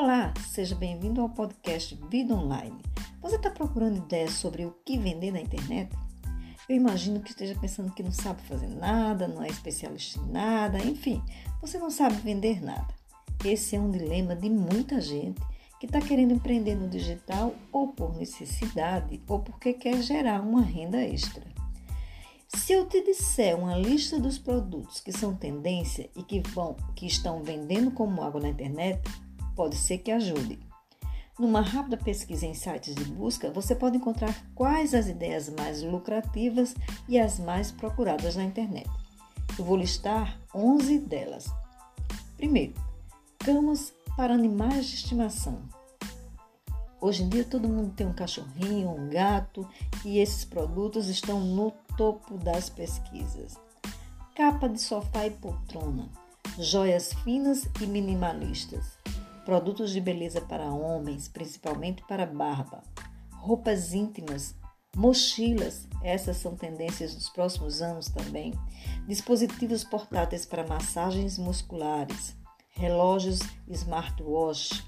Olá, seja bem-vindo ao podcast Vida Online. Você está procurando ideias sobre o que vender na internet? Eu imagino que esteja pensando que não sabe fazer nada, não é especialista em nada, enfim, você não sabe vender nada. Esse é um dilema de muita gente que está querendo empreender no digital ou por necessidade ou porque quer gerar uma renda extra. Se eu te disser uma lista dos produtos que são tendência e que, vão, que estão vendendo como água na internet, pode ser que ajude. Numa rápida pesquisa em sites de busca, você pode encontrar quais as ideias mais lucrativas e as mais procuradas na internet. Eu vou listar 11 delas. Primeiro, camas para animais de estimação. Hoje em dia todo mundo tem um cachorrinho, um gato e esses produtos estão no topo das pesquisas. Capa de sofá e poltrona, joias finas e minimalistas, produtos de beleza para homens, principalmente para barba, roupas íntimas, mochilas, essas são tendências dos próximos anos também, dispositivos portáteis para massagens musculares, relógios smartwatch,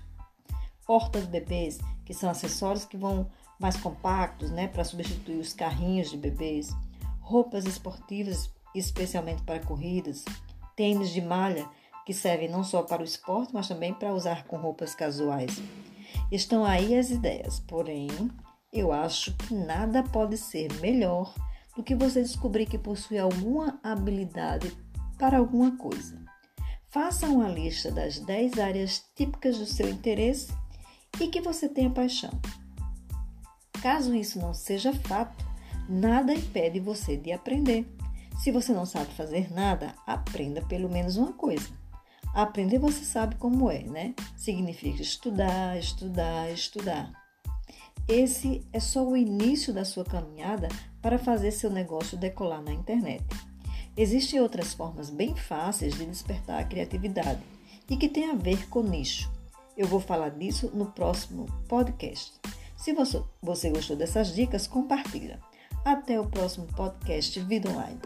portas bebês, que são acessórios que vão mais compactos, né, para substituir os carrinhos de bebês, roupas esportivas, especialmente para corridas, tênis de malha que servem não só para o esporte, mas também para usar com roupas casuais. Estão aí as ideias, porém, eu acho que nada pode ser melhor do que você descobrir que possui alguma habilidade para alguma coisa. Faça uma lista das 10 áreas típicas do seu interesse e que você tenha paixão. Caso isso não seja fato, nada impede você de aprender. Se você não sabe fazer nada, aprenda pelo menos uma coisa. Aprender você sabe como é, né? Significa estudar, estudar, estudar. Esse é só o início da sua caminhada para fazer seu negócio decolar na internet. Existem outras formas bem fáceis de despertar a criatividade e que tem a ver com nicho. Eu vou falar disso no próximo podcast. Se você, você gostou dessas dicas, compartilha. Até o próximo podcast Vida Online.